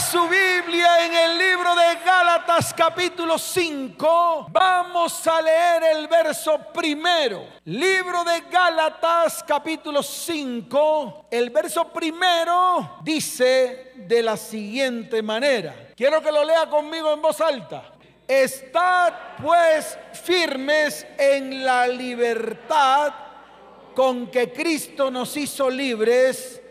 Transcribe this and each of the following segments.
Su Biblia en el libro de Gálatas capítulo 5. Vamos a leer el verso primero. Libro de Gálatas capítulo 5. El verso primero dice de la siguiente manera. Quiero que lo lea conmigo en voz alta. Estad pues firmes en la libertad con que Cristo nos hizo libres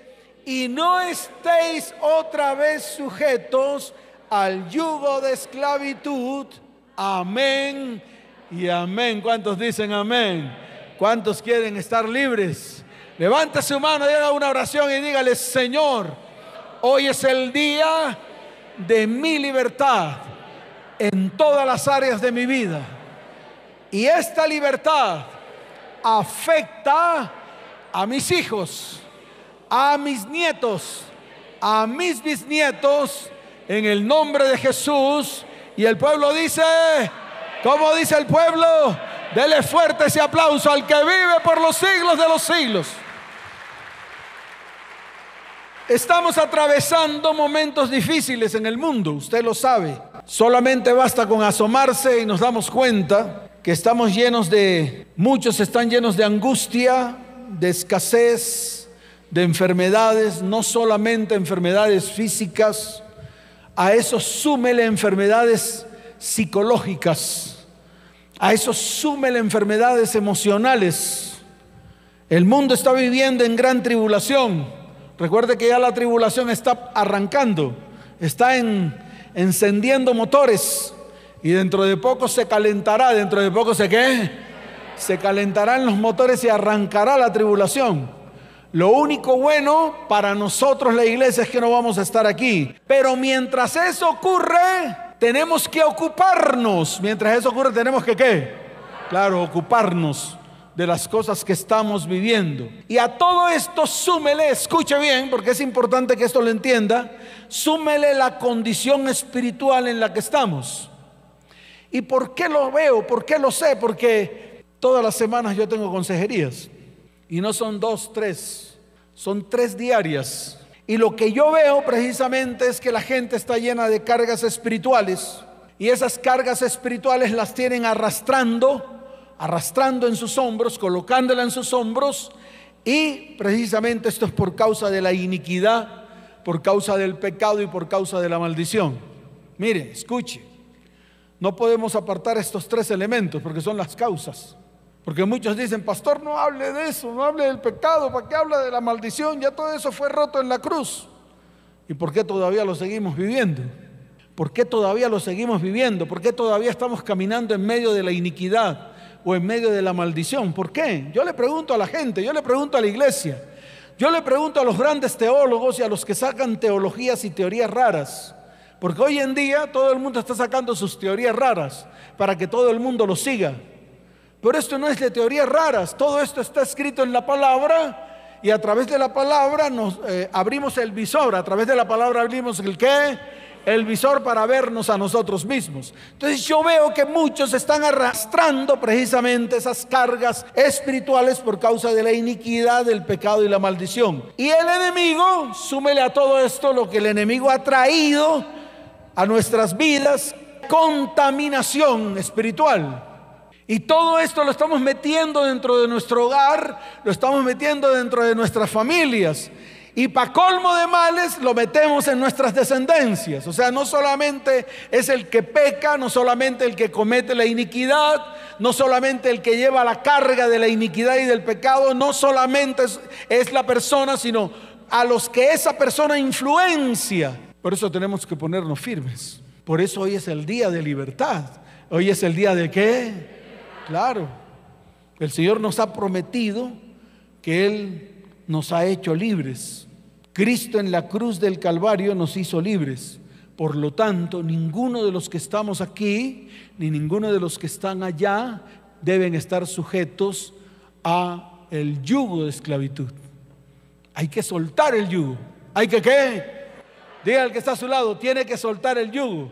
y no estéis otra vez sujetos al yugo de esclavitud. Amén y amén. ¿Cuántos dicen amén? ¿Cuántos quieren estar libres? Levanta su mano haga una oración y dígale, Señor, hoy es el día de mi libertad en todas las áreas de mi vida. Y esta libertad afecta a mis hijos a mis nietos, a mis bisnietos, en el nombre de Jesús. Y el pueblo dice, ¿cómo dice el pueblo? Dele fuerte ese aplauso al que vive por los siglos de los siglos. Estamos atravesando momentos difíciles en el mundo, usted lo sabe. Solamente basta con asomarse y nos damos cuenta que estamos llenos de, muchos están llenos de angustia, de escasez, de enfermedades, no solamente enfermedades físicas, a eso súmele enfermedades psicológicas, a eso súmele enfermedades emocionales. El mundo está viviendo en gran tribulación. Recuerde que ya la tribulación está arrancando, está en, encendiendo motores y dentro de poco se calentará, dentro de poco se qué? Se calentarán los motores y arrancará la tribulación. Lo único bueno para nosotros la iglesia es que no vamos a estar aquí. Pero mientras eso ocurre, tenemos que ocuparnos. Mientras eso ocurre, tenemos que qué? Claro, ocuparnos de las cosas que estamos viviendo. Y a todo esto súmele, escuche bien, porque es importante que esto lo entienda, súmele la condición espiritual en la que estamos. ¿Y por qué lo veo? ¿Por qué lo sé? Porque todas las semanas yo tengo consejerías. Y no son dos, tres, son tres diarias. Y lo que yo veo precisamente es que la gente está llena de cargas espirituales. Y esas cargas espirituales las tienen arrastrando, arrastrando en sus hombros, colocándola en sus hombros. Y precisamente esto es por causa de la iniquidad, por causa del pecado y por causa de la maldición. Mire, escuche, no podemos apartar estos tres elementos porque son las causas. Porque muchos dicen, pastor, no hable de eso, no hable del pecado, ¿para qué habla de la maldición? Ya todo eso fue roto en la cruz. ¿Y por qué todavía lo seguimos viviendo? ¿Por qué todavía lo seguimos viviendo? ¿Por qué todavía estamos caminando en medio de la iniquidad o en medio de la maldición? ¿Por qué? Yo le pregunto a la gente, yo le pregunto a la iglesia, yo le pregunto a los grandes teólogos y a los que sacan teologías y teorías raras. Porque hoy en día todo el mundo está sacando sus teorías raras para que todo el mundo lo siga. Pero esto no es de teorías raras, todo esto está escrito en la palabra y a través de la palabra nos eh, abrimos el visor, a través de la palabra abrimos el qué? El visor para vernos a nosotros mismos. Entonces yo veo que muchos están arrastrando precisamente esas cargas espirituales por causa de la iniquidad, del pecado y la maldición. Y el enemigo, súmele a todo esto lo que el enemigo ha traído a nuestras vidas, contaminación espiritual. Y todo esto lo estamos metiendo dentro de nuestro hogar, lo estamos metiendo dentro de nuestras familias. Y para colmo de males lo metemos en nuestras descendencias. O sea, no solamente es el que peca, no solamente el que comete la iniquidad, no solamente el que lleva la carga de la iniquidad y del pecado, no solamente es, la persona, sino a los que esa persona influencia. Por eso tenemos que ponernos firmes. Por eso hoy es el día de libertad. Hoy es el día de qué? Claro, el Señor nos ha prometido que Él nos ha hecho libres. Cristo en la cruz del Calvario nos hizo libres. Por lo tanto, ninguno de los que estamos aquí, ni ninguno de los que están allá, deben estar sujetos a el yugo de esclavitud. Hay que soltar el yugo. ¿Hay que qué? Diga al que está a su lado, tiene que soltar el yugo.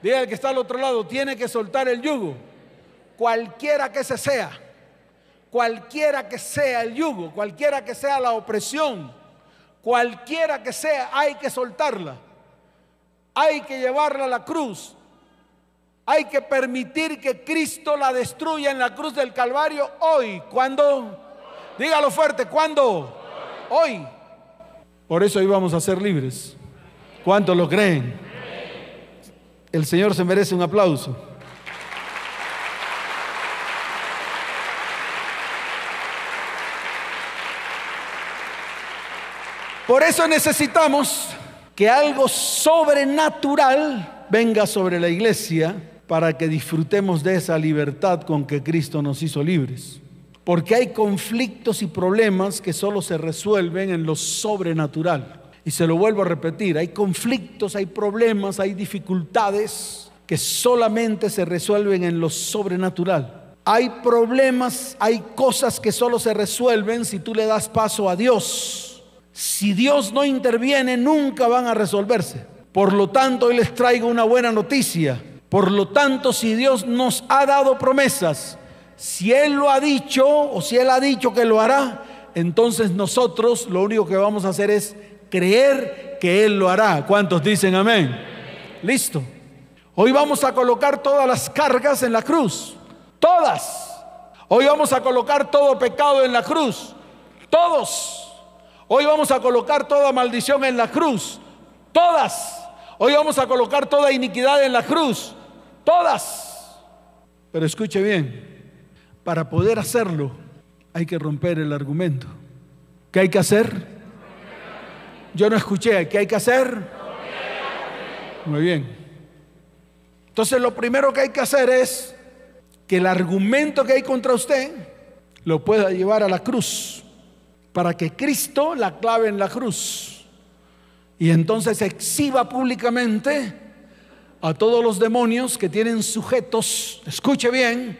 Diga al que está al otro lado, tiene que soltar el yugo cualquiera que se sea, cualquiera que sea el yugo, cualquiera que sea la opresión, cualquiera que sea, hay que soltarla. hay que llevarla a la cruz. Hay que permitir que Cristo la destruya en la cruz del Calvario hoy. ¿Cuándo? Dígalo fuerte, ¿cuándo? Hoy. Por eso íbamos a ser libres. ¿Cuántos lo creen? El Señor se merece un aplauso. Por eso necesitamos que algo sobrenatural venga sobre la iglesia para que disfrutemos de esa libertad con que Cristo nos hizo libres. Porque hay conflictos y problemas que solo se resuelven en lo sobrenatural. Y se lo vuelvo a repetir, hay conflictos, hay problemas, hay dificultades que solamente se resuelven en lo sobrenatural. Hay problemas, hay cosas que solo se resuelven si tú le das paso a Dios. Si Dios no interviene, nunca van a resolverse. Por lo tanto, hoy les traigo una buena noticia. Por lo tanto, si Dios nos ha dado promesas, si Él lo ha dicho o si Él ha dicho que lo hará, entonces nosotros lo único que vamos a hacer es creer que Él lo hará. ¿Cuántos dicen amén? Listo. Hoy vamos a colocar todas las cargas en la cruz. Todas. Hoy vamos a colocar todo pecado en la cruz. Todos. Hoy vamos a colocar toda maldición en la cruz. Todas. Hoy vamos a colocar toda iniquidad en la cruz. Todas. Pero escuche bien. Para poder hacerlo hay que romper el argumento. ¿Qué hay que hacer? Yo no escuché. ¿Qué hay que hacer? Muy bien. Entonces lo primero que hay que hacer es que el argumento que hay contra usted lo pueda llevar a la cruz para que Cristo la clave en la cruz y entonces exhiba públicamente a todos los demonios que tienen sujetos, escuche bien,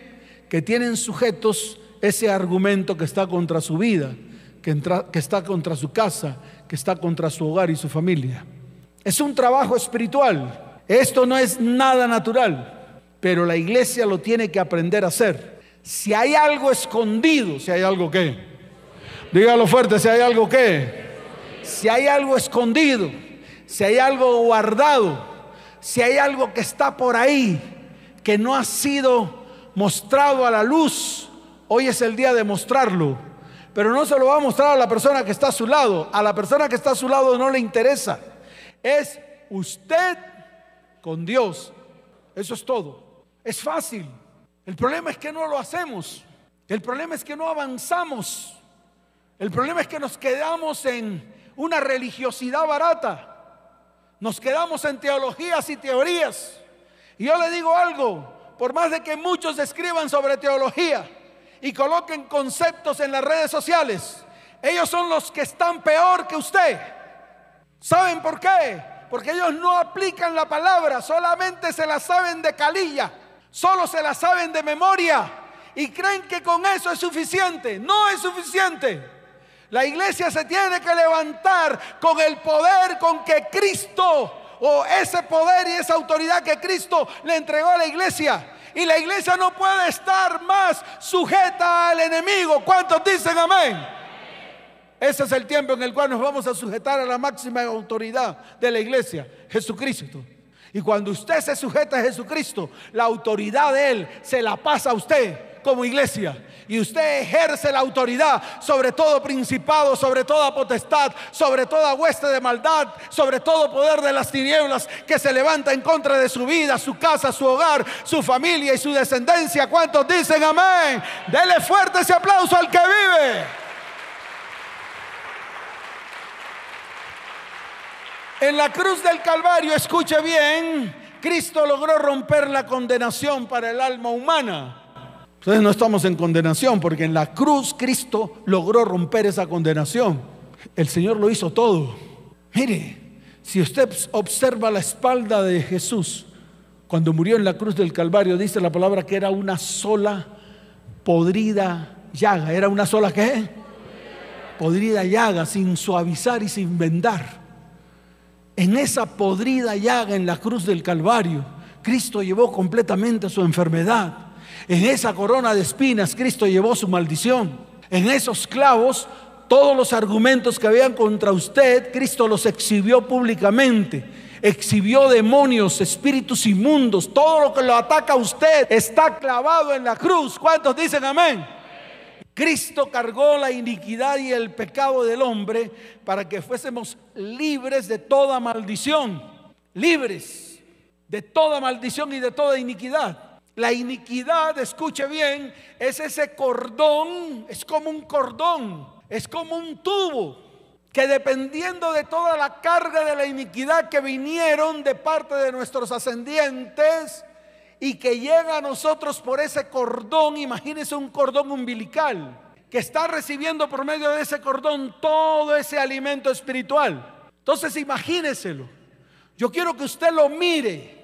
que tienen sujetos ese argumento que está contra su vida, que, está contra su casa, que está contra su hogar y su familia. Es un trabajo espiritual. Esto no es nada natural, pero la iglesia lo tiene que aprender a hacer. Si hay algo escondido, si hay algo que, dígalo fuerte, si hay algo que, si hay algo escondido, si hay algo guardado, si hay algo que está por ahí, que no ha sido mostrado a la luz, hoy es el día de mostrarlo pero no se lo va a mostrar a la persona que está a su lado. A la persona que está a su lado no le interesa. Es usted con Dios. Eso es todo. Es fácil. El problema es que no lo hacemos. El problema es que no avanzamos. El problema es que nos quedamos en una religiosidad barata. Nos quedamos en teologías y teorías. Y yo le digo algo, por más de que muchos escriban sobre teología, y coloquen conceptos en las redes sociales, ellos son los que están peor que usted. ¿Saben por qué? Porque ellos no aplican la palabra, solamente se la saben de calilla, solo se la saben de memoria y creen que con eso es suficiente. No es suficiente. La iglesia se tiene que levantar con el poder con que Cristo, o ese poder y esa autoridad que Cristo le entregó a la iglesia. Y la iglesia no puede estar más sujeta al enemigo. ¿Cuántos dicen amén? Ese es el tiempo en el cual nos vamos a sujetar a la máxima autoridad de la iglesia, Jesucristo. Y cuando usted se sujeta a Jesucristo, la autoridad de Él se la pasa a usted como iglesia. Y usted ejerce la autoridad sobre todo principado, sobre toda potestad, sobre toda hueste de maldad, sobre todo poder de las tinieblas que se levanta en contra de su vida, su casa, su hogar, su familia y su descendencia. ¿Cuántos dicen amén? Dele fuerte ese aplauso al que vive. En la cruz del Calvario, escuche bien, Cristo logró romper la condenación para el alma humana. Entonces no estamos en condenación, porque en la cruz Cristo logró romper esa condenación. El Señor lo hizo todo. Mire, si usted observa la espalda de Jesús, cuando murió en la cruz del Calvario, dice la palabra que era una sola podrida llaga. ¿Era una sola qué? Podrida llaga, sin suavizar y sin vendar. En esa podrida llaga en la cruz del Calvario, Cristo llevó completamente su enfermedad. En esa corona de espinas Cristo llevó su maldición. En esos clavos todos los argumentos que habían contra usted, Cristo los exhibió públicamente. Exhibió demonios, espíritus inmundos, todo lo que lo ataca a usted está clavado en la cruz. ¿Cuántos dicen amén? Cristo cargó la iniquidad y el pecado del hombre para que fuésemos libres de toda maldición. Libres de toda maldición y de toda iniquidad. La iniquidad, escuche bien, es ese cordón, es como un cordón, es como un tubo, que dependiendo de toda la carga de la iniquidad que vinieron de parte de nuestros ascendientes y que llega a nosotros por ese cordón, imagínese un cordón umbilical, que está recibiendo por medio de ese cordón todo ese alimento espiritual. Entonces imagíneselo. Yo quiero que usted lo mire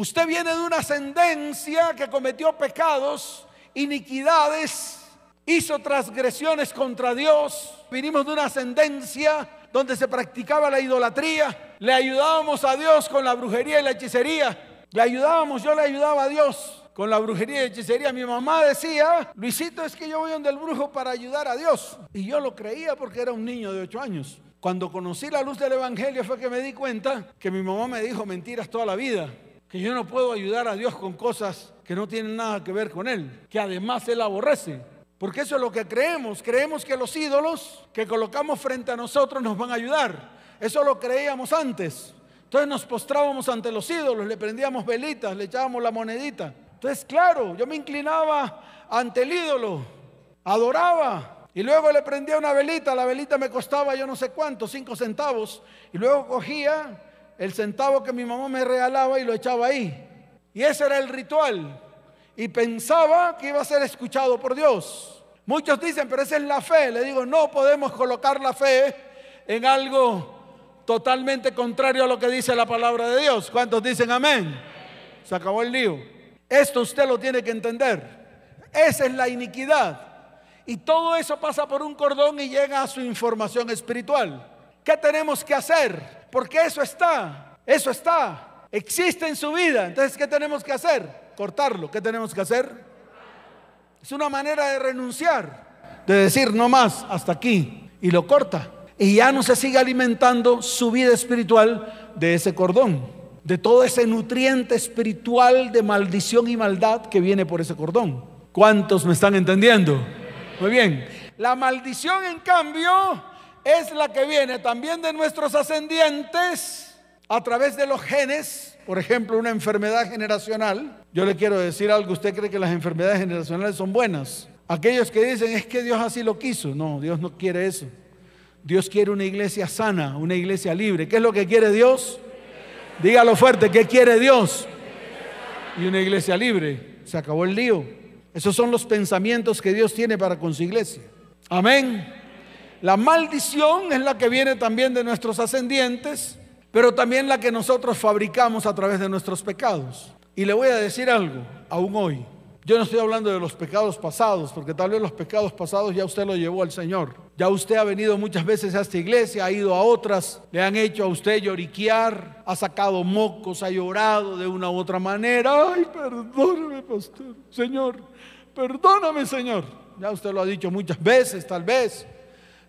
Usted viene de una ascendencia que cometió pecados, iniquidades, hizo transgresiones contra Dios. Vinimos de una ascendencia donde se practicaba la idolatría. Le ayudábamos a Dios con la brujería y la hechicería. Le ayudábamos, yo le ayudaba a Dios con la brujería y hechicería. Mi mamá decía, Luisito, es que yo voy donde el brujo para ayudar a Dios. Y yo lo creía porque era un niño de ocho años. Cuando conocí la luz del Evangelio fue que me di cuenta que mi mamá me dijo mentiras toda la vida que yo no puedo ayudar a Dios con cosas que no tienen nada que ver con Él, que además Él aborrece. Porque eso es lo que creemos. Creemos que los ídolos que colocamos frente a nosotros nos van a ayudar. Eso lo creíamos antes. Entonces nos postrábamos ante los ídolos, le prendíamos velitas, le echábamos la monedita. Entonces, claro, yo me inclinaba ante el ídolo, adoraba. Y luego le prendía una velita, la velita me costaba yo no sé cuánto, cinco centavos. Y luego cogía el centavo que mi mamá me regalaba y lo echaba ahí. Y ese era el ritual. Y pensaba que iba a ser escuchado por Dios. Muchos dicen, pero esa es la fe. Le digo, no podemos colocar la fe en algo totalmente contrario a lo que dice la palabra de Dios. ¿Cuántos dicen amén? Se acabó el lío. Esto usted lo tiene que entender. Esa es la iniquidad. Y todo eso pasa por un cordón y llega a su información espiritual. ¿Qué tenemos que hacer? Porque eso está, eso está, existe en su vida. Entonces, ¿qué tenemos que hacer? Cortarlo. ¿Qué tenemos que hacer? Es una manera de renunciar, de decir no más, hasta aquí. Y lo corta. Y ya no se sigue alimentando su vida espiritual de ese cordón, de todo ese nutriente espiritual de maldición y maldad que viene por ese cordón. ¿Cuántos me están entendiendo? Muy bien. La maldición, en cambio, es la que viene también de nuestros ascendientes a través de los genes, por ejemplo, una enfermedad generacional. Yo le quiero decir algo, ¿usted cree que las enfermedades generacionales son buenas? Aquellos que dicen es que Dios así lo quiso, no, Dios no quiere eso. Dios quiere una iglesia sana, una iglesia libre. ¿Qué es lo que quiere Dios? Dígalo fuerte, ¿qué quiere Dios? Y una iglesia libre. Se acabó el lío. Esos son los pensamientos que Dios tiene para con su iglesia. Amén. La maldición es la que viene también de nuestros ascendientes, pero también la que nosotros fabricamos a través de nuestros pecados. Y le voy a decir algo, aún hoy. Yo no estoy hablando de los pecados pasados, porque tal vez los pecados pasados ya usted lo llevó al Señor. Ya usted ha venido muchas veces a esta iglesia, ha ido a otras, le han hecho a usted lloriquear, ha sacado mocos, ha llorado de una u otra manera. Ay, perdóname, pastor. Señor, perdóname, Señor. Ya usted lo ha dicho muchas veces, tal vez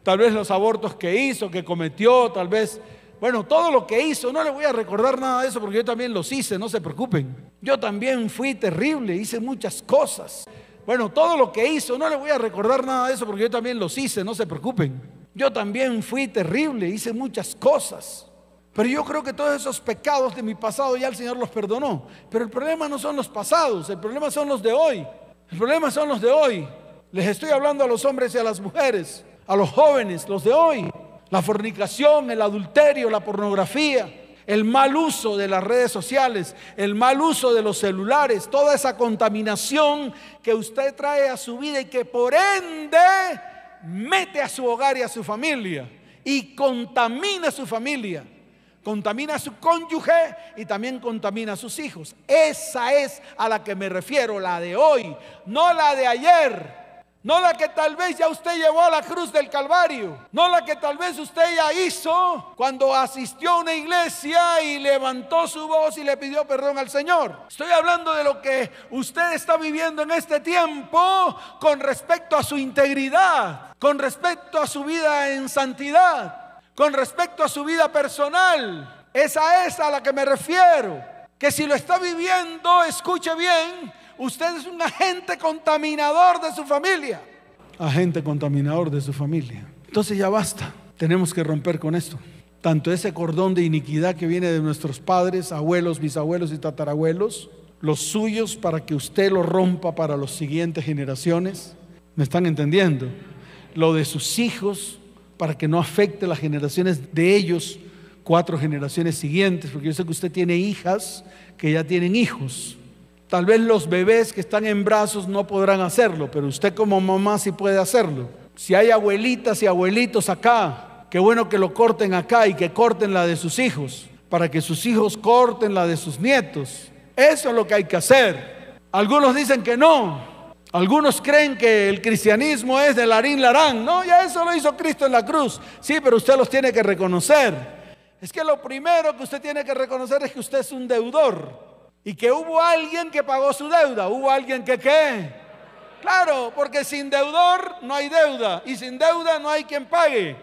tal vez los abortos que hizo, que cometió, tal vez, bueno, todo lo que hizo, no le voy a recordar nada de eso porque yo también los hice, no se preocupen. Yo también fui terrible, hice muchas cosas. Bueno, todo lo que hizo, no le voy a recordar nada de eso porque yo también los hice, no se preocupen. Yo también fui terrible, hice muchas cosas. Pero yo creo que todos esos pecados de mi pasado ya el Señor los perdonó. Pero el problema no son los pasados, el problema son los de hoy. El problema son los de hoy. Les estoy hablando a los hombres y a las mujeres a los jóvenes, los de hoy. La fornicación, el adulterio, la pornografía, el mal uso de las redes sociales, el mal uso de los celulares, toda esa contaminación que usted trae a su vida y que por ende mete a su hogar y a su familia y contamina a su familia, contamina a su cónyuge y también contamina a sus hijos. Esa es a la que me refiero, la de hoy, no la de ayer. No la que tal vez ya usted llevó a la cruz del Calvario. No la que tal vez usted ya hizo cuando asistió a una iglesia y levantó su voz y le pidió perdón al Señor. Estoy hablando de lo que usted está viviendo en este tiempo con respecto a su integridad, con respecto a su vida en santidad, con respecto a su vida personal. Esa es a la que me refiero. Que si lo está viviendo, escuche bien, Usted es un agente contaminador de su familia. Agente contaminador de su familia. Entonces ya basta. Tenemos que romper con esto. Tanto ese cordón de iniquidad que viene de nuestros padres, abuelos, bisabuelos y tatarabuelos, los suyos para que usted lo rompa para las siguientes generaciones. ¿Me están entendiendo? Lo de sus hijos para que no afecte las generaciones de ellos, cuatro generaciones siguientes, porque yo sé que usted tiene hijas que ya tienen hijos. Tal vez los bebés que están en brazos no podrán hacerlo, pero usted como mamá sí puede hacerlo. Si hay abuelitas y abuelitos acá, qué bueno que lo corten acá y que corten la de sus hijos, para que sus hijos corten la de sus nietos. Eso es lo que hay que hacer. Algunos dicen que no. Algunos creen que el cristianismo es de larín larán. No, ya eso lo hizo Cristo en la cruz. Sí, pero usted los tiene que reconocer. Es que lo primero que usted tiene que reconocer es que usted es un deudor. Y que hubo alguien que pagó su deuda. Hubo alguien que qué. Claro, porque sin deudor no hay deuda. Y sin deuda no hay quien pague.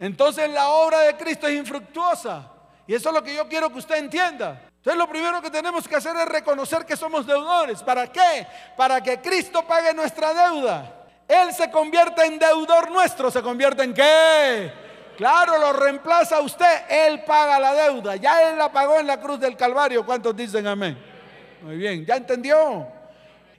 Entonces la obra de Cristo es infructuosa. Y eso es lo que yo quiero que usted entienda. Entonces lo primero que tenemos que hacer es reconocer que somos deudores. ¿Para qué? Para que Cristo pague nuestra deuda. Él se convierte en deudor nuestro. ¿Se convierte en qué? Claro, lo reemplaza usted, Él paga la deuda. Ya Él la pagó en la cruz del Calvario. ¿Cuántos dicen amén? Muy bien, ¿ya entendió?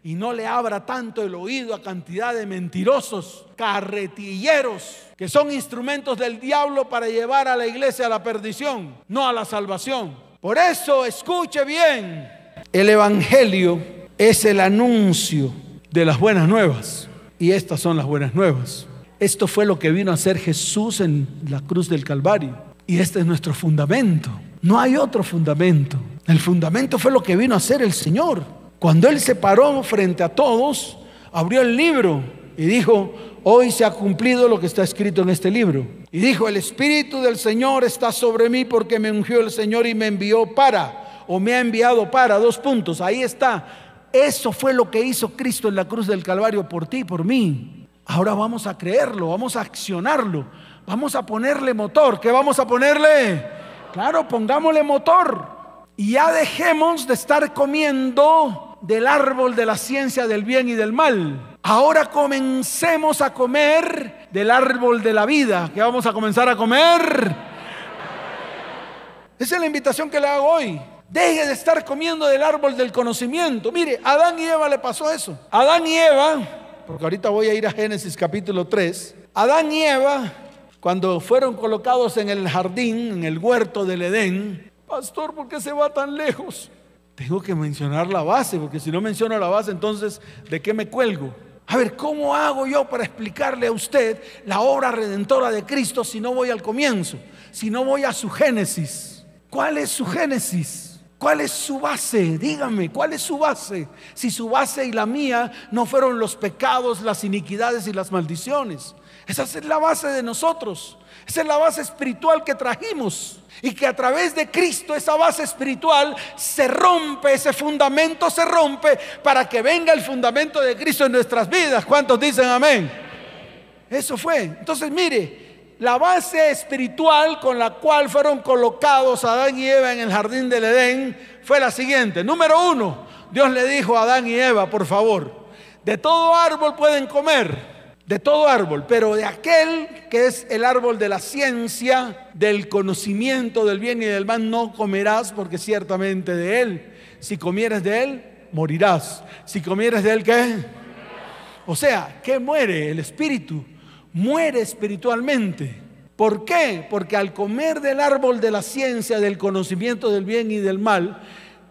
Y no le abra tanto el oído a cantidad de mentirosos, carretilleros, que son instrumentos del diablo para llevar a la iglesia a la perdición, no a la salvación. Por eso, escuche bien, el Evangelio es el anuncio de las buenas nuevas. Y estas son las buenas nuevas. Esto fue lo que vino a hacer Jesús en la cruz del Calvario. Y este es nuestro fundamento. No hay otro fundamento. El fundamento fue lo que vino a hacer el Señor. Cuando Él se paró frente a todos, abrió el libro y dijo, hoy se ha cumplido lo que está escrito en este libro. Y dijo, el Espíritu del Señor está sobre mí porque me ungió el Señor y me envió para, o me ha enviado para, dos puntos, ahí está. Eso fue lo que hizo Cristo en la cruz del Calvario por ti, por mí. Ahora vamos a creerlo, vamos a accionarlo, vamos a ponerle motor. ¿Qué vamos a ponerle? Claro, pongámosle motor. Y ya dejemos de estar comiendo del árbol de la ciencia del bien y del mal. Ahora comencemos a comer del árbol de la vida. ¿Qué vamos a comenzar a comer? Esa es la invitación que le hago hoy. Deje de estar comiendo del árbol del conocimiento. Mire, a Adán y Eva le pasó eso. Adán y Eva porque ahorita voy a ir a Génesis capítulo 3, Adán y Eva, cuando fueron colocados en el jardín, en el huerto del Edén, pastor, ¿por qué se va tan lejos? Tengo que mencionar la base, porque si no menciono la base, entonces, ¿de qué me cuelgo? A ver, ¿cómo hago yo para explicarle a usted la obra redentora de Cristo si no voy al comienzo? Si no voy a su génesis. ¿Cuál es su génesis? ¿Cuál es su base? Dígame, ¿cuál es su base? Si su base y la mía no fueron los pecados, las iniquidades y las maldiciones. Esa es la base de nosotros. Esa es la base espiritual que trajimos. Y que a través de Cristo esa base espiritual se rompe, ese fundamento se rompe para que venga el fundamento de Cristo en nuestras vidas. ¿Cuántos dicen amén? Eso fue. Entonces mire, la base espiritual con la cual fueron colocados Adán y Eva en el jardín del Edén fue la siguiente. Número uno, Dios le dijo a Adán y Eva, por favor, de todo árbol pueden comer, de todo árbol, pero de aquel que es el árbol de la ciencia, del conocimiento del bien y del mal, no comerás porque ciertamente de él, si comieres de él, morirás. Si comieres de él, ¿qué? O sea, ¿qué muere? El espíritu muere espiritualmente. ¿Por qué? Porque al comer del árbol de la ciencia, del conocimiento del bien y del mal,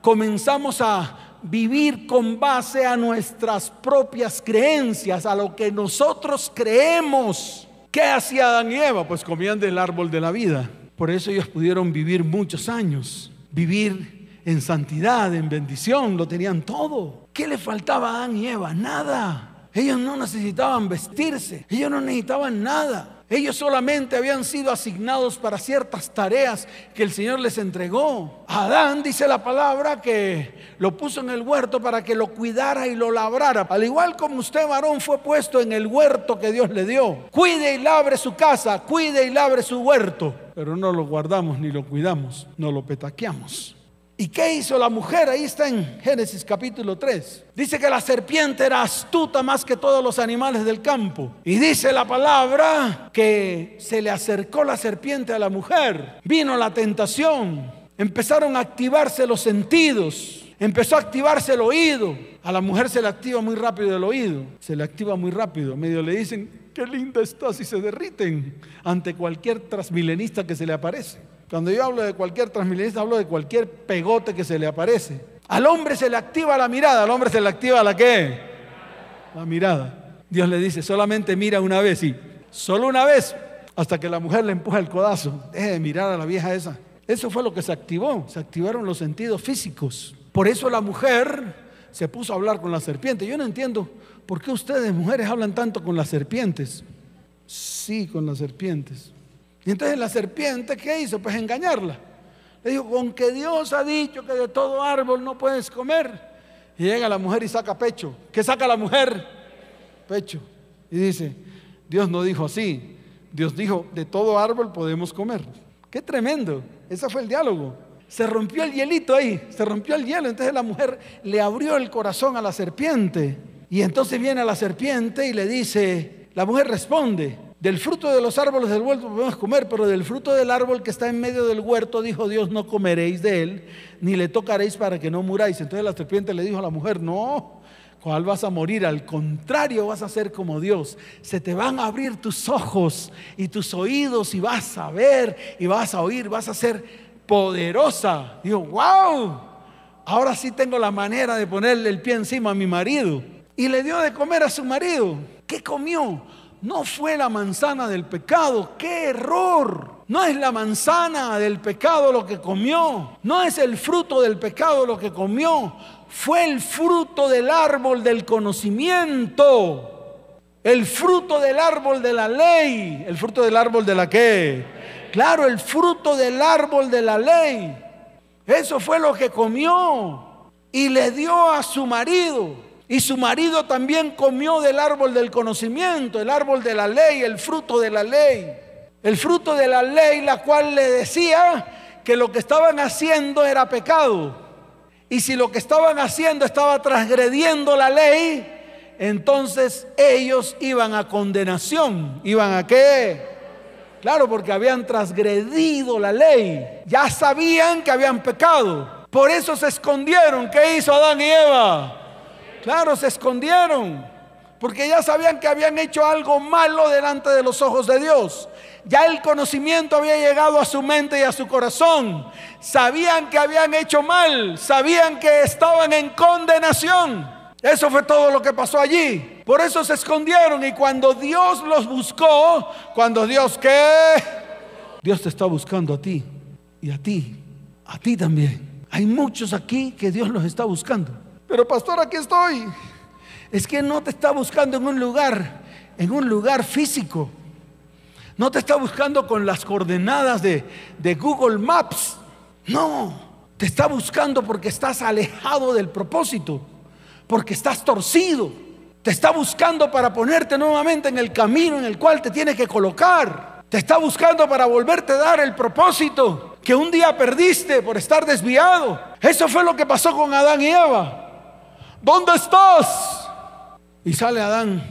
comenzamos a vivir con base a nuestras propias creencias, a lo que nosotros creemos. ¿Qué hacía Adán y Eva? Pues comían del árbol de la vida. Por eso ellos pudieron vivir muchos años, vivir en santidad, en bendición, lo tenían todo. ¿Qué le faltaba a Adán y Eva? Nada. Ellos no necesitaban vestirse, ellos no necesitaban nada. Ellos solamente habían sido asignados para ciertas tareas que el Señor les entregó. Adán dice la palabra que lo puso en el huerto para que lo cuidara y lo labrara. Al igual como usted varón fue puesto en el huerto que Dios le dio. Cuide y labre su casa, cuide y labre su huerto. Pero no lo guardamos ni lo cuidamos, no lo petaqueamos. ¿Y qué hizo la mujer? Ahí está en Génesis capítulo 3. Dice que la serpiente era astuta más que todos los animales del campo. Y dice la palabra que se le acercó la serpiente a la mujer. Vino la tentación. Empezaron a activarse los sentidos. Empezó a activarse el oído. A la mujer se le activa muy rápido el oído. Se le activa muy rápido. Medio le dicen, qué linda estás y se derriten ante cualquier transmilenista que se le aparece. Cuando yo hablo de cualquier transmilenista, hablo de cualquier pegote que se le aparece. Al hombre se le activa la mirada, al hombre se le activa la qué? La mirada. Dios le dice, solamente mira una vez, y solo una vez, hasta que la mujer le empuja el codazo. Deje de mirar a la vieja esa. Eso fue lo que se activó, se activaron los sentidos físicos. Por eso la mujer se puso a hablar con la serpiente. Yo no entiendo por qué ustedes, mujeres, hablan tanto con las serpientes. Sí, con las serpientes. Y entonces la serpiente, ¿qué hizo? Pues engañarla. Le dijo, con que Dios ha dicho que de todo árbol no puedes comer. Y llega la mujer y saca pecho. ¿Qué saca la mujer? Pecho. Y dice, Dios no dijo así. Dios dijo, de todo árbol podemos comer. Qué tremendo. Ese fue el diálogo. Se rompió el hielito ahí, se rompió el hielo. Entonces la mujer le abrió el corazón a la serpiente. Y entonces viene la serpiente y le dice, la mujer responde, del fruto de los árboles del huerto podemos comer, pero del fruto del árbol que está en medio del huerto, dijo Dios, no comeréis de él, ni le tocaréis para que no muráis. Entonces la serpiente le dijo a la mujer, no, ¿cuál vas a morir? Al contrario, vas a ser como Dios. Se te van a abrir tus ojos y tus oídos y vas a ver y vas a oír, vas a ser poderosa. Dijo, wow, ahora sí tengo la manera de ponerle el pie encima a mi marido. Y le dio de comer a su marido. ¿Qué comió? No fue la manzana del pecado. ¡Qué error! No es la manzana del pecado lo que comió. No es el fruto del pecado lo que comió. Fue el fruto del árbol del conocimiento. El fruto del árbol de la ley. ¿El fruto del árbol de la qué? Claro, el fruto del árbol de la ley. Eso fue lo que comió. Y le dio a su marido. Y su marido también comió del árbol del conocimiento, el árbol de la ley, el fruto de la ley. El fruto de la ley, la cual le decía que lo que estaban haciendo era pecado. Y si lo que estaban haciendo estaba transgrediendo la ley, entonces ellos iban a condenación. ¿Iban a qué? Claro, porque habían transgredido la ley. Ya sabían que habían pecado. Por eso se escondieron. ¿Qué hizo Adán y Eva? Claro, se escondieron, porque ya sabían que habían hecho algo malo delante de los ojos de Dios. Ya el conocimiento había llegado a su mente y a su corazón. Sabían que habían hecho mal, sabían que estaban en condenación. Eso fue todo lo que pasó allí. Por eso se escondieron y cuando Dios los buscó, cuando Dios qué? Dios te está buscando a ti y a ti, a ti también. Hay muchos aquí que Dios los está buscando. Pero pastor, aquí estoy. Es que no te está buscando en un lugar, en un lugar físico. No te está buscando con las coordenadas de, Google Maps. No, te está buscando porque estás alejado del propósito, porque estás torcido. Te está buscando para ponerte nuevamente en el camino en el cual te tiene que colocar. Te está buscando para volverte a dar el propósito que un día perdiste por estar desviado. Eso fue lo que pasó con Adán y Eva. ¿Dónde estás? Y sale Adán,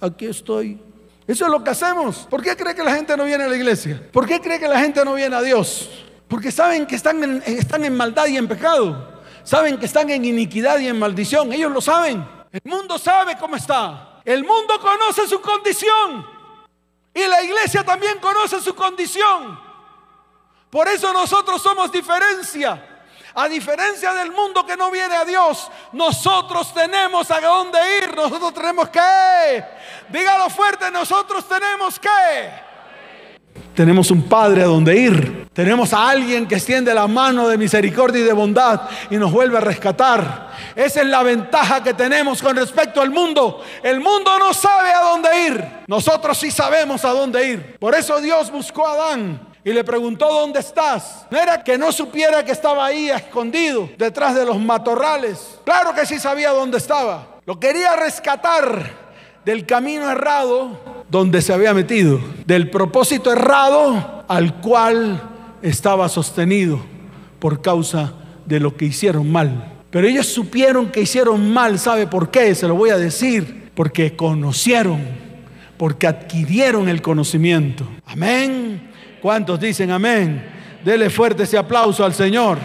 aquí estoy. Eso es lo que hacemos. ¿Por qué cree que la gente no viene a la iglesia? ¿Por qué cree que la gente no viene a Dios? Porque saben que están en, están en maldad y en pecado. Saben que están en iniquidad y en maldición. Ellos lo saben. El mundo sabe cómo está. El mundo conoce su condición. Y la iglesia también conoce su condición. Por eso nosotros somos diferencia. A diferencia del mundo que no viene a Dios, nosotros tenemos a dónde ir, nosotros tenemos que, dígalo fuerte, nosotros tenemos que. Tenemos un Padre a donde ir. Tenemos a alguien que extiende la mano de misericordia y de bondad y nos vuelve a rescatar. Esa es la ventaja que tenemos con respecto al mundo. El mundo no sabe a dónde ir. Nosotros sí sabemos a dónde ir. Por eso Dios buscó a Adán y le preguntó, ¿dónde estás? No era que no supiera que estaba ahí escondido detrás de los matorrales. Claro que sí sabía dónde estaba. Lo quería rescatar del camino errado donde se había metido, del propósito errado al cual estaba sostenido por causa de lo que hicieron mal. Pero ellos supieron que hicieron mal, ¿sabe por qué? Se lo voy a decir, porque conocieron, porque adquirieron el conocimiento. Amén. ¿Cuántos dicen amén? Dele fuerte ese aplauso al Señor.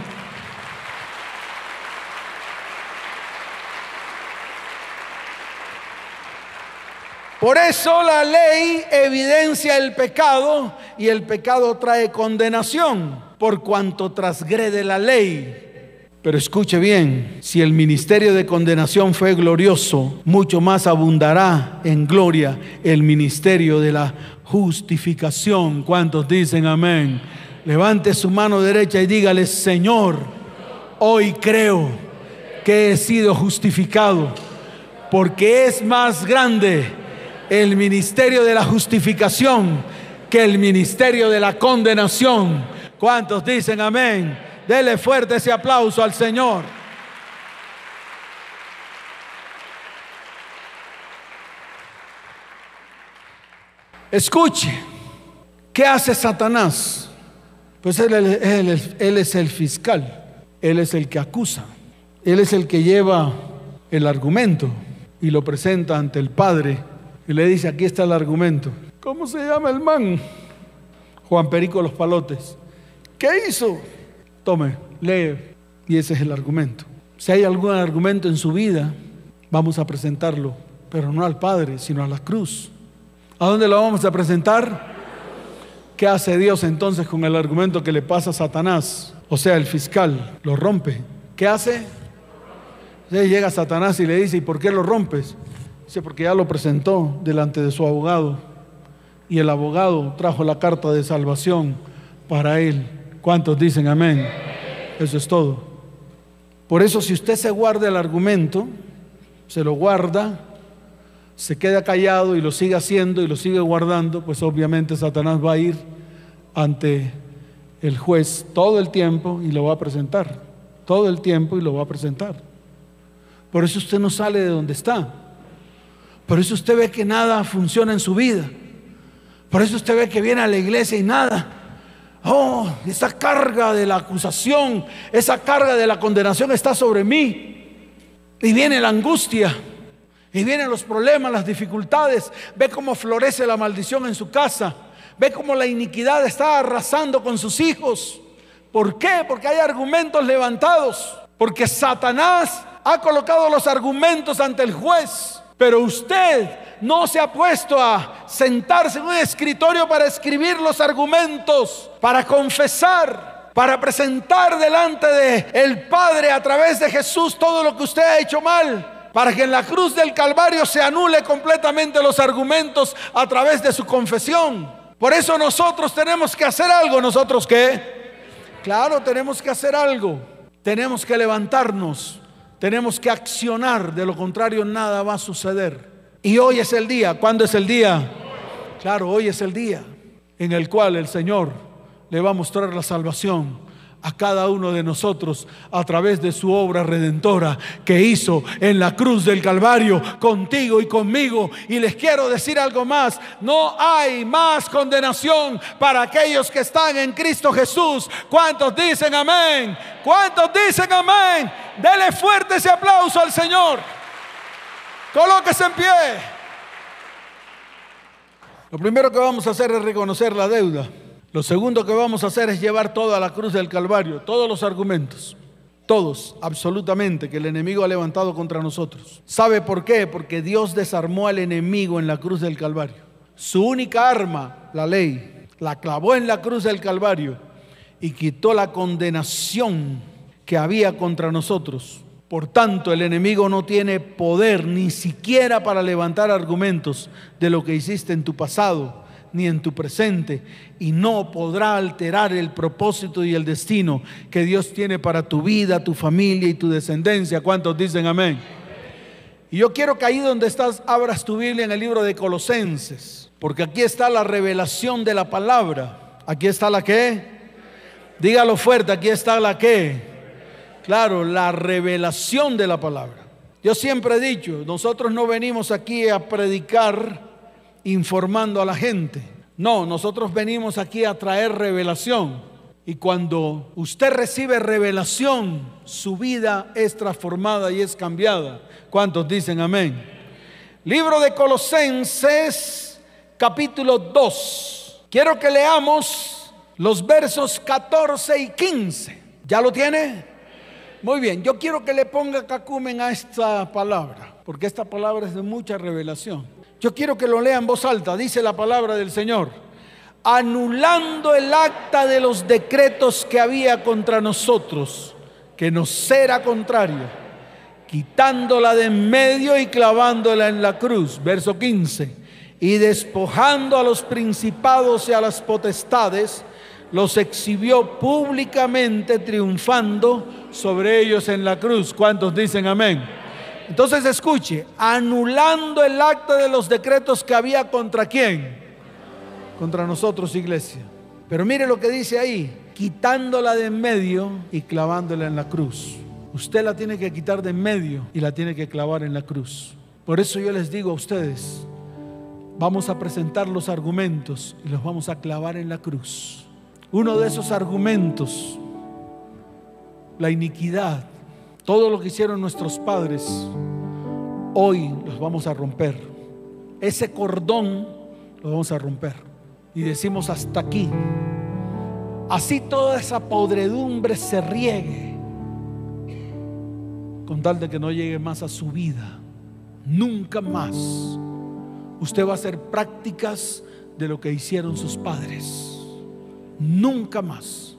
Por eso la ley evidencia el pecado y el pecado trae condenación por cuanto transgrede la ley. Pero escuche bien, si el ministerio de condenación fue glorioso, mucho más abundará en gloria el ministerio de la justificación. ¿Cuántos dicen amén? Levante su mano derecha y dígale, Señor, hoy creo que he sido justificado porque es más grande el ministerio de la justificación que el ministerio de la condenación. ¿Cuántos dicen amén? Dele fuerte ese aplauso al Señor. Escuche, ¿qué hace Satanás? Pues él, es el fiscal, él es el que acusa, él es el que lleva el argumento y lo presenta ante el Padre y le dice, aquí está el argumento. ¿Cómo se llama el man? Juan Perico Los Palotes. ¿Qué hizo? Tome, lee. Y ese es el argumento. Si hay algún argumento en su vida, vamos a presentarlo, pero no al Padre, sino a la cruz. ¿A dónde lo vamos a presentar? ¿Qué hace Dios entonces con el argumento que le pasa a Satanás? O sea, el fiscal lo rompe. ¿Qué hace? Llega Satanás y le dice, ¿y por qué lo rompes? Dice, porque ya lo presentó delante de su abogado y el abogado trajo la carta de salvación para él. ¿Cuántos dicen amén? Eso es todo. Por eso si usted se guarda el argumento, se lo guarda, se queda callado y lo sigue haciendo y lo sigue guardando, pues obviamente Satanás va a ir ante el juez todo el tiempo y lo va a presentar. Todo el tiempo y lo va a presentar. Por eso usted no sale de donde está. Por eso usted ve que nada funciona en su vida. Por eso usted ve que viene a la iglesia y nada. Oh, esa carga de la acusación, esa carga de la condenación está sobre mí. Y viene la angustia. Y vienen los problemas, las dificultades. Ve cómo florece la maldición en su casa. Ve cómo la iniquidad está arrasando con sus hijos. ¿Por qué? Porque hay argumentos levantados. Porque Satanás ha colocado los argumentos ante el juez. Pero usted no se ha puesto a sentarse en un escritorio para escribir los argumentos, para confesar, para presentar delante de el Padre a través de Jesús todo lo que usted ha hecho mal, para que en la cruz del Calvario se anule completamente los argumentos a través de su confesión. Por eso nosotros tenemos que hacer algo, nosotros qué? Claro, tenemos que hacer algo. Tenemos que levantarnos tenemos que accionar, de lo contrario nada va a suceder. Y hoy es el día. ¿Cuándo es el día? Claro, hoy es el día en el cual el Señor le va a mostrar la salvación a cada uno de nosotros a través de su obra redentora que hizo en la cruz del Calvario contigo y conmigo. Y les quiero decir algo más, no hay más condenación para aquellos que están en Cristo Jesús. ¿Cuántos dicen amén? ¿Cuántos dicen amén? Dele fuerte ese aplauso al Señor. Colóquese en pie. Lo primero que vamos a hacer es reconocer la deuda. Lo segundo que vamos a hacer es llevar todo a la cruz del Calvario, todos los argumentos, todos, absolutamente, que el enemigo ha levantado contra nosotros. ¿Sabe por qué? Porque Dios desarmó al enemigo en la cruz del Calvario. Su única arma, la ley, la clavó en la cruz del Calvario y quitó la condenación que había contra nosotros. Por tanto, el enemigo no tiene poder ni siquiera para levantar argumentos de lo que hiciste en tu pasado, ni en tu presente y no podrá alterar el propósito y el destino que Dios tiene para tu vida, tu familia y tu descendencia. ¿Cuántos dicen amén? Y yo quiero que ahí donde estás abras tu Biblia en el libro de Colosenses, porque aquí está la revelación de la palabra. Aquí está la que, dígalo fuerte, aquí está la que, claro, la revelación de la palabra. Yo siempre he dicho, nosotros no venimos aquí a predicar informando a la gente. No, nosotros venimos aquí a traer revelación. Y cuando usted recibe revelación, su vida es transformada y es cambiada. ¿Cuántos dicen amén? Libro de Colosenses, capítulo 2. Quiero que leamos los versos 14 y 15. ¿Ya lo tiene? Muy bien, yo quiero que le ponga cacumen a esta palabra, porque esta palabra es de mucha revelación. Yo quiero que lo lea en voz alta, dice la palabra del Señor. Anulando el acta de los decretos que había contra nosotros, que nos era contrario, quitándola de en medio y clavándola en la cruz. Verso 15. Y despojando a los principados y a las potestades, los exhibió públicamente triunfando sobre ellos en la cruz. ¿Cuántos dicen amén? Entonces escuche, anulando el acta de los decretos que había contra quién? Contra nosotros, iglesia. Pero mire lo que dice ahí, quitándola de en medio y clavándola en la cruz. Usted la tiene que quitar de en medio y la tiene que clavar en la cruz. Por eso yo les digo a ustedes, vamos a presentar los argumentos y los vamos a clavar en la cruz. Uno de esos argumentos, la iniquidad, todo lo que hicieron nuestros padres, hoy los vamos a romper. Ese cordón lo vamos a romper. Y decimos hasta aquí. Así toda esa podredumbre se riegue. Con tal de que no llegue más a su vida. Nunca más. Usted va a hacer prácticas de lo que hicieron sus padres nunca más.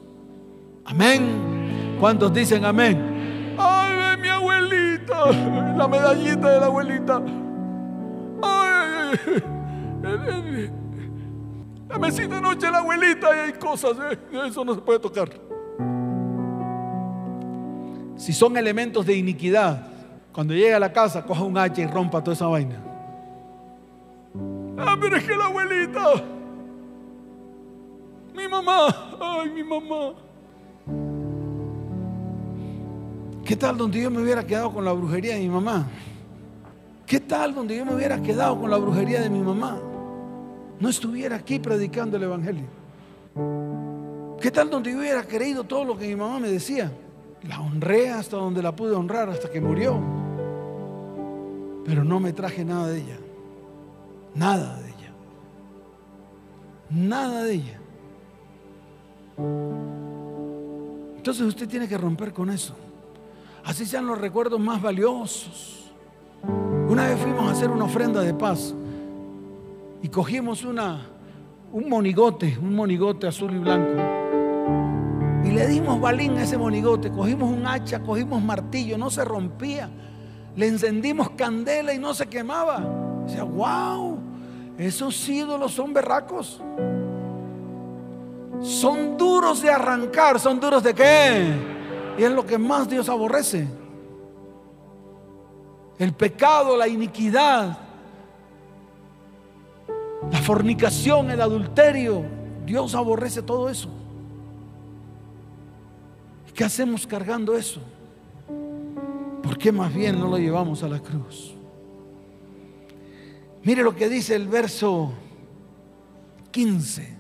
Amén. ¿Cuántos dicen amén? Ay, mi abuelita, la medallita de la abuelita. Ay, la mesita de noche de la abuelita y hay cosas, ¿eh? eso no se puede tocar. Si son elementos de iniquidad, cuando llegue a la casa, coja un hacha y rompa toda esa vaina. Ah, pero es que la abuelita. Mi mamá, ay, mi mamá. ¿Qué tal donde yo me hubiera quedado con la brujería de mi mamá? ¿Qué tal donde yo me hubiera quedado con la brujería de mi mamá? No estuviera aquí predicando el Evangelio. ¿Qué tal donde yo hubiera creído todo lo que mi mamá me decía? La honré hasta donde la pude honrar, hasta que murió. Pero no me traje nada de ella. Nada de ella. Nada de ella. Entonces usted tiene que romper con eso. Así sean los recuerdos más valiosos. Una vez fuimos a hacer una ofrenda de paz y cogimos una, un monigote, un monigote azul y blanco. Y le dimos balín a ese monigote, cogimos un hacha, cogimos martillo, no se rompía. Le encendimos candela y no se quemaba. Dice, wow, esos ídolos son berracos son duros de arrancar, son duros de qué? Y es lo que más Dios aborrece. El pecado, la iniquidad, la fornicación, el adulterio. Dios aborrece todo eso. ¿Y qué hacemos cargando eso? ¿Por qué más bien no lo llevamos a la cruz? Mire lo que dice el verso 15.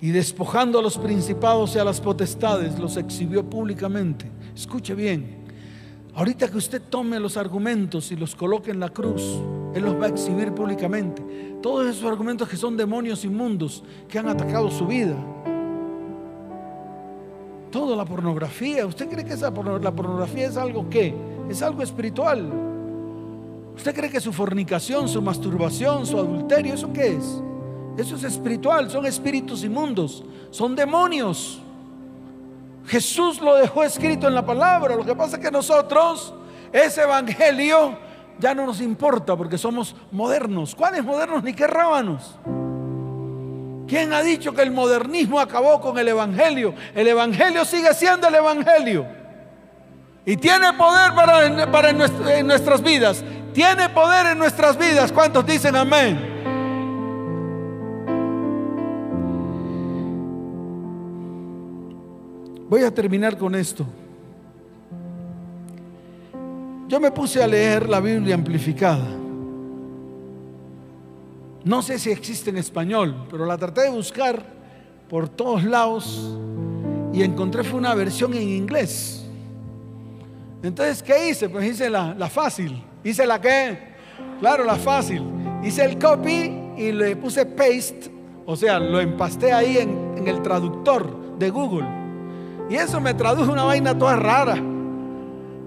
Y despojando a los principados y a las potestades, los exhibió públicamente. Escuche bien, ahorita que usted tome los argumentos y los coloque en la cruz, Él los va a exhibir públicamente. Todos esos argumentos que son demonios inmundos que han atacado su vida. Toda la pornografía. ¿Usted cree que esa, la pornografía es algo qué? Es algo espiritual. ¿Usted cree que su fornicación, su masturbación, su adulterio, eso qué es? Eso es espiritual, son espíritus inmundos, son demonios. Jesús lo dejó escrito en la palabra. Lo que pasa es que nosotros, ese evangelio, ya no nos importa porque somos modernos. ¿Cuáles modernos ni qué rábanos? ¿Quién ha dicho que el modernismo acabó con el Evangelio? El Evangelio sigue siendo el Evangelio. Y tiene poder para, para en nuestras vidas. Tiene poder en nuestras vidas. ¿Cuántos dicen amén? Voy a terminar con esto. Yo me puse a leer la Biblia amplificada. No sé si existe en español, pero la traté de buscar por todos lados y encontré fue una versión en inglés. Entonces, ¿qué hice? Pues hice la, fácil. ¿Hice la qué? Claro, la fácil. Hice el copy y le puse paste, o sea, lo empasté ahí en, en el traductor de Google. Y eso me tradujo una vaina toda rara.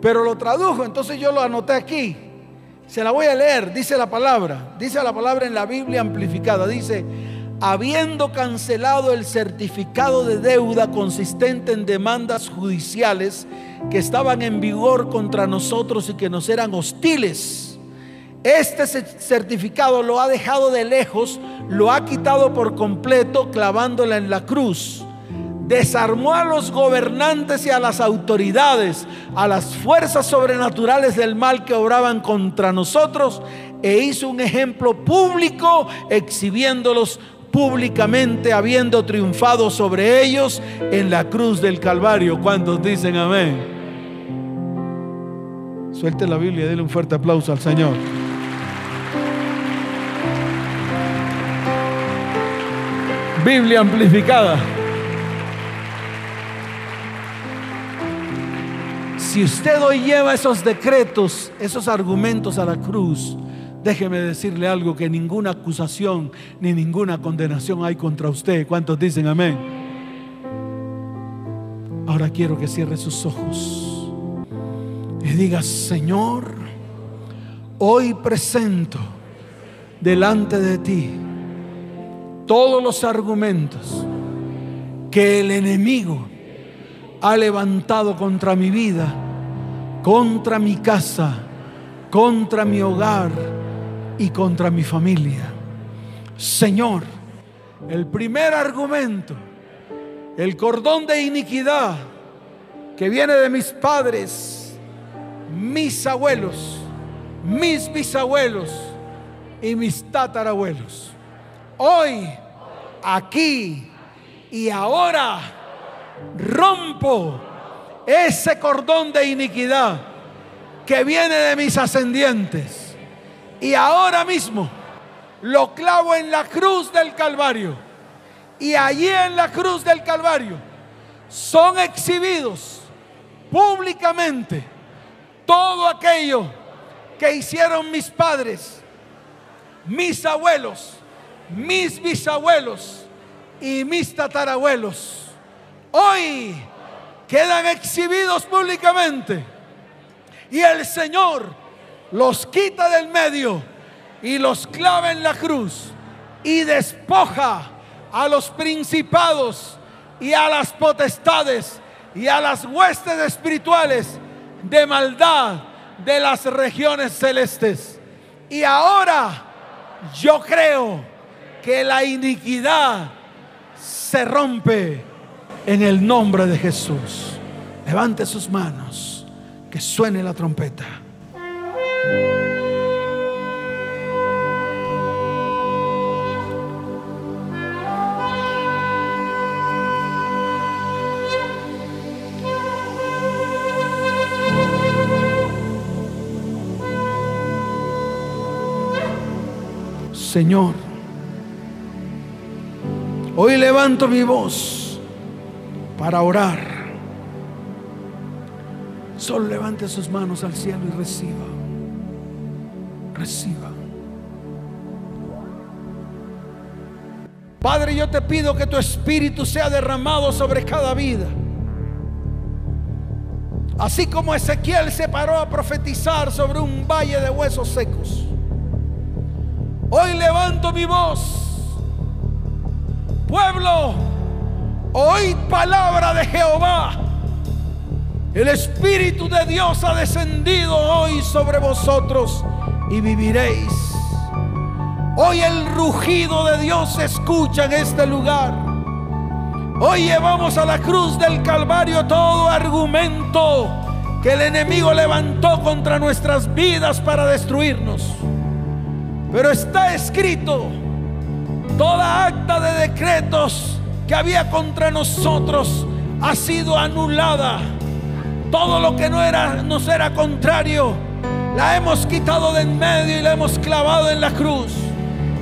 Pero lo tradujo, entonces yo lo anoté aquí. Se la voy a leer, dice la palabra, dice la palabra en la Biblia amplificada, dice, habiendo cancelado el certificado de deuda consistente en demandas judiciales que estaban en vigor contra nosotros y que nos eran hostiles. Este certificado lo ha dejado de lejos, lo ha quitado por completo clavándola en la cruz desarmó a los gobernantes y a las autoridades, a las fuerzas sobrenaturales del mal que obraban contra nosotros e hizo un ejemplo público exhibiéndolos públicamente habiendo triunfado sobre ellos en la cruz del Calvario. ¿Cuántos dicen amén? Suelte la Biblia, déle un fuerte aplauso al Señor. Biblia amplificada. Si usted hoy lleva esos decretos, esos argumentos a la cruz, déjeme decirle algo, que ninguna acusación ni ninguna condenación hay contra usted. ¿Cuántos dicen amén? Ahora quiero que cierre sus ojos y diga, Señor, hoy presento delante de ti todos los argumentos que el enemigo ha levantado contra mi vida contra mi casa, contra mi hogar y contra mi familia. Señor, el primer argumento, el cordón de iniquidad que viene de mis padres, mis abuelos, mis bisabuelos y mis tatarabuelos. Hoy, aquí y ahora, rompo ese cordón de iniquidad que viene de mis ascendientes. Y ahora mismo lo clavo en la cruz del Calvario. Y allí en la cruz del Calvario son exhibidos públicamente todo aquello que hicieron mis padres, mis abuelos, mis bisabuelos y mis tatarabuelos. Hoy quedan exhibidos públicamente. Y el Señor los quita del medio y los clava en la cruz y despoja a los principados y a las potestades y a las huestes espirituales de maldad de las regiones celestes. Y ahora yo creo que la iniquidad se rompe en el nombre de Jesús. Levante sus manos, que suene la trompeta. Señor, hoy levanto mi voz para orar. Solo levante sus manos al cielo y reciba. Reciba. Padre, yo te pido que tu espíritu sea derramado sobre cada vida. Así como Ezequiel se paró a profetizar sobre un valle de huesos secos. Hoy levanto mi voz. Pueblo, Oíd palabra de Jehová. El Espíritu de Dios ha descendido hoy sobre vosotros y viviréis. Hoy el rugido de Dios se escucha en este lugar. Hoy llevamos a la cruz del Calvario todo argumento que el enemigo levantó contra nuestras vidas para destruirnos. Pero está escrito, toda acta de decretos que había contra nosotros ha sido anulada. Todo lo que no era, nos era contrario, la hemos quitado de en medio y la hemos clavado en la cruz.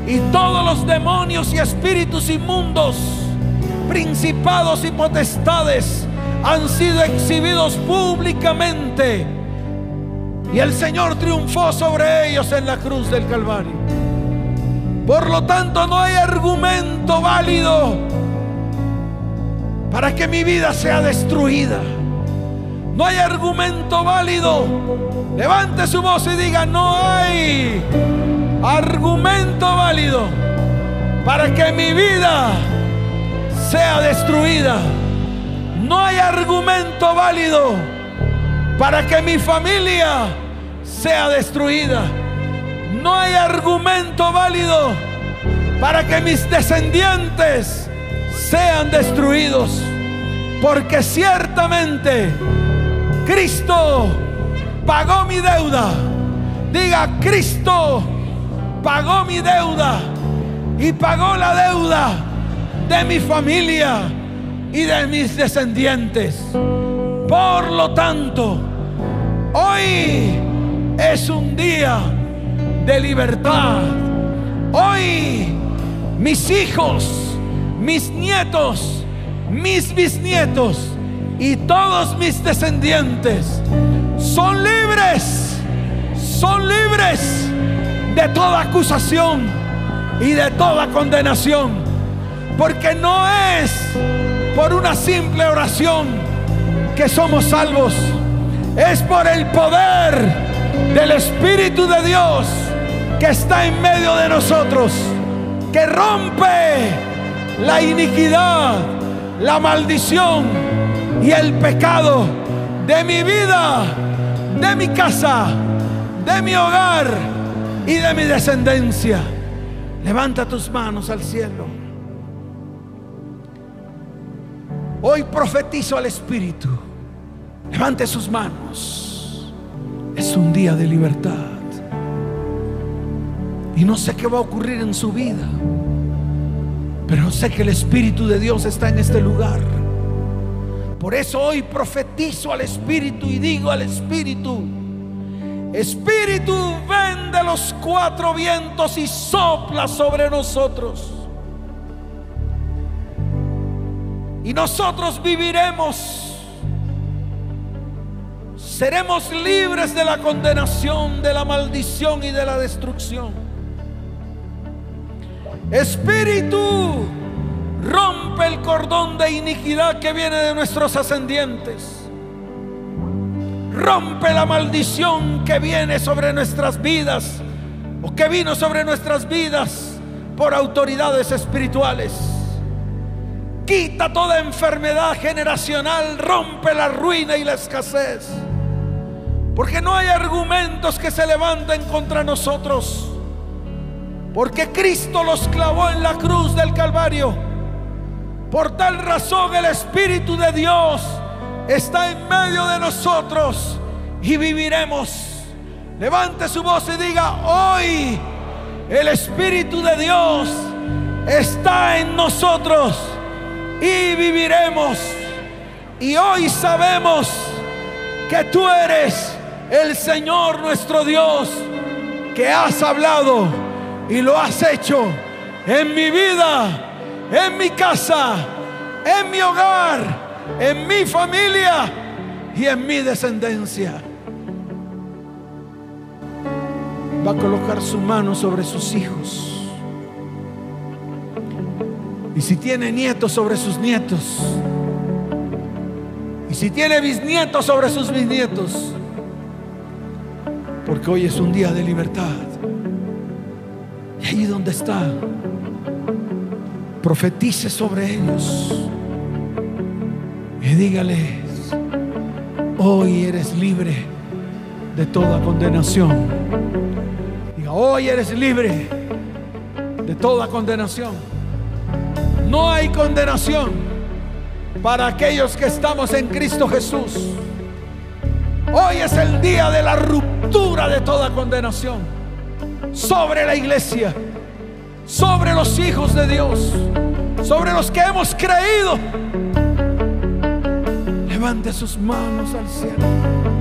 Y todos los demonios y espíritus inmundos, principados y potestades, han sido exhibidos públicamente. Y el Señor triunfó sobre ellos en la cruz del Calvario. Por lo tanto, no hay argumento válido para que mi vida sea destruida. No hay argumento válido. Levante su voz y diga, no hay argumento válido para que mi vida sea destruida. No hay argumento válido para que mi familia sea destruida. No hay argumento válido para que mis descendientes sean destruidos. Porque ciertamente Cristo pagó mi deuda. Diga, Cristo pagó mi deuda y pagó la deuda de mi familia y de mis descendientes. Por lo tanto, hoy es un día de libertad. Hoy mis hijos, mis nietos, mis bisnietos y todos mis descendientes son libres, son libres de toda acusación y de toda condenación. Porque no es por una simple oración que somos salvos. Es por el poder del Espíritu de Dios que está en medio de nosotros, que rompe la iniquidad, la maldición y el pecado de mi vida, de mi casa, de mi hogar y de mi descendencia. Levanta tus manos al cielo. Hoy profetizo al Espíritu. Levante sus manos. Es un día de libertad. Y no sé qué va a ocurrir en su vida. Pero sé que el Espíritu de Dios está en este lugar. Por eso hoy profetizo al Espíritu y digo al Espíritu, Espíritu, ven de los cuatro vientos y sopla sobre nosotros. Y nosotros viviremos. Seremos libres de la condenación, de la maldición y de la destrucción. Espíritu, rompe el cordón de iniquidad que viene de nuestros ascendientes. Rompe la maldición que viene sobre nuestras vidas o que vino sobre nuestras vidas por autoridades espirituales. Quita toda enfermedad generacional, rompe la ruina y la escasez. Porque no hay argumentos que se levanten contra nosotros. Porque Cristo los clavó en la cruz del Calvario. Por tal razón el Espíritu de Dios está en medio de nosotros y viviremos. Levante su voz y diga, hoy el Espíritu de Dios está en nosotros y viviremos. Y hoy sabemos que tú eres el Señor nuestro Dios, que has hablado y lo has hecho en mi vida, en mi casa, en mi hogar, en mi familia y en mi descendencia. Va a colocar su mano sobre sus hijos. Y si tiene nietos sobre sus nietos. Y si tiene bisnietos sobre sus bisnietos. Porque hoy es un día de libertad. Ahí donde está, profetice sobre ellos. Y dígales, hoy eres libre de toda condenación. Diga, hoy eres libre de toda condenación. No hay condenación para aquellos que estamos en Cristo Jesús. Hoy es el día de la ruptura de toda condenación sobre la iglesia, sobre los hijos de Dios, sobre los que hemos creído. Levante sus manos al cielo.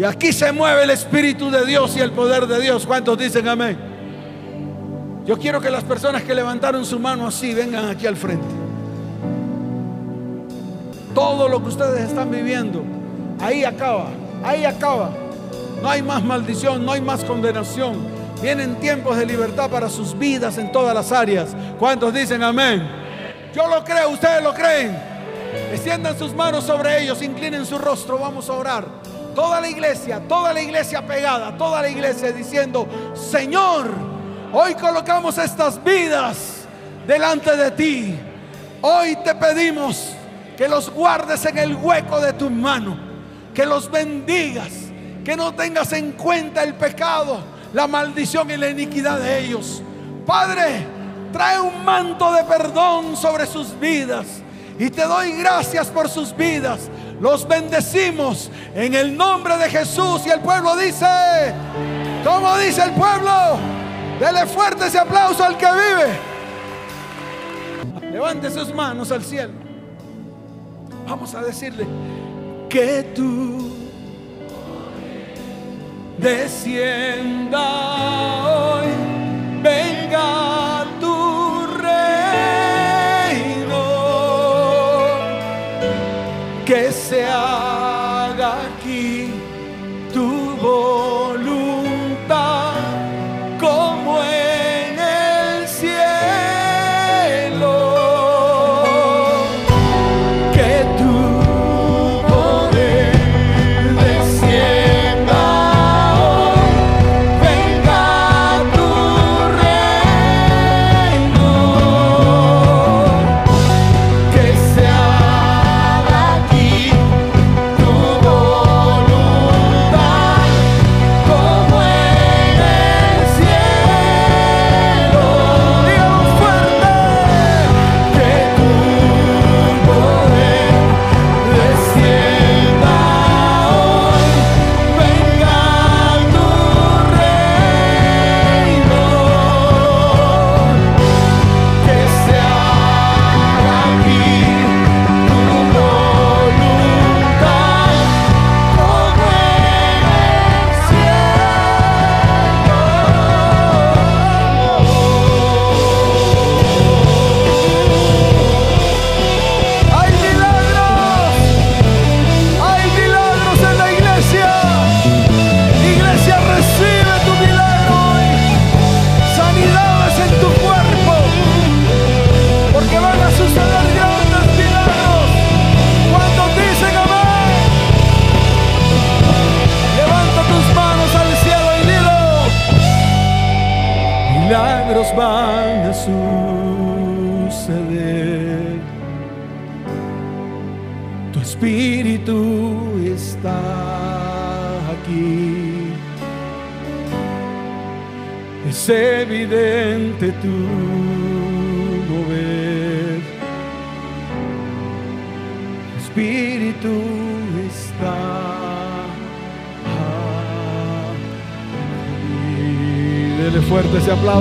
Y aquí se mueve el Espíritu de Dios y el poder de Dios. ¿Cuántos dicen amén? Yo quiero que las personas que levantaron su mano así vengan aquí al frente. Todo lo que ustedes están viviendo, ahí acaba, ahí acaba. No hay más maldición, no hay más condenación. Vienen tiempos de libertad para sus vidas en todas las áreas. ¿Cuántos dicen amén? Yo lo creo, ustedes lo creen. Extiendan sus manos sobre ellos, inclinen su rostro, vamos a orar. Toda la iglesia, toda la iglesia pegada, toda la iglesia diciendo, Señor, hoy colocamos estas vidas delante de ti. Hoy te pedimos que los guardes en el hueco de tu mano, que los bendigas, que no tengas en cuenta el pecado la maldición y la iniquidad de ellos. Padre, trae un manto de perdón sobre sus vidas. Y te doy gracias por sus vidas. Los bendecimos en el nombre de Jesús. Y el pueblo dice, como dice el pueblo, dele fuerte ese aplauso al que vive. Levante sus manos al cielo. Vamos a decirle que tú descienda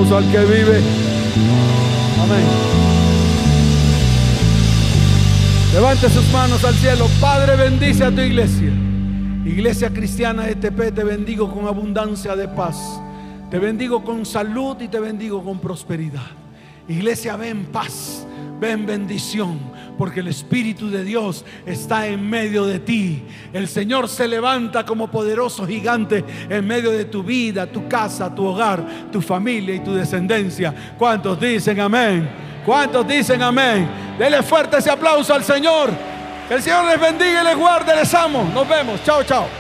al que vive. Amén. Levante sus manos al cielo. Padre, bendice a tu iglesia. Iglesia cristiana ETP, te bendigo con abundancia de paz. Te bendigo con salud y te bendigo con prosperidad. Iglesia, ven paz, ven bendición, porque el Espíritu de Dios está en medio de ti. El Señor se levanta como poderoso gigante en medio de tu vida, tu casa, tu hogar, tu familia y tu descendencia. ¿Cuántos dicen amén? ¿Cuántos dicen amén? Dele fuerte ese aplauso al Señor. Que el Señor les bendiga y les guarde. Les amo. Nos vemos. Chao, chao.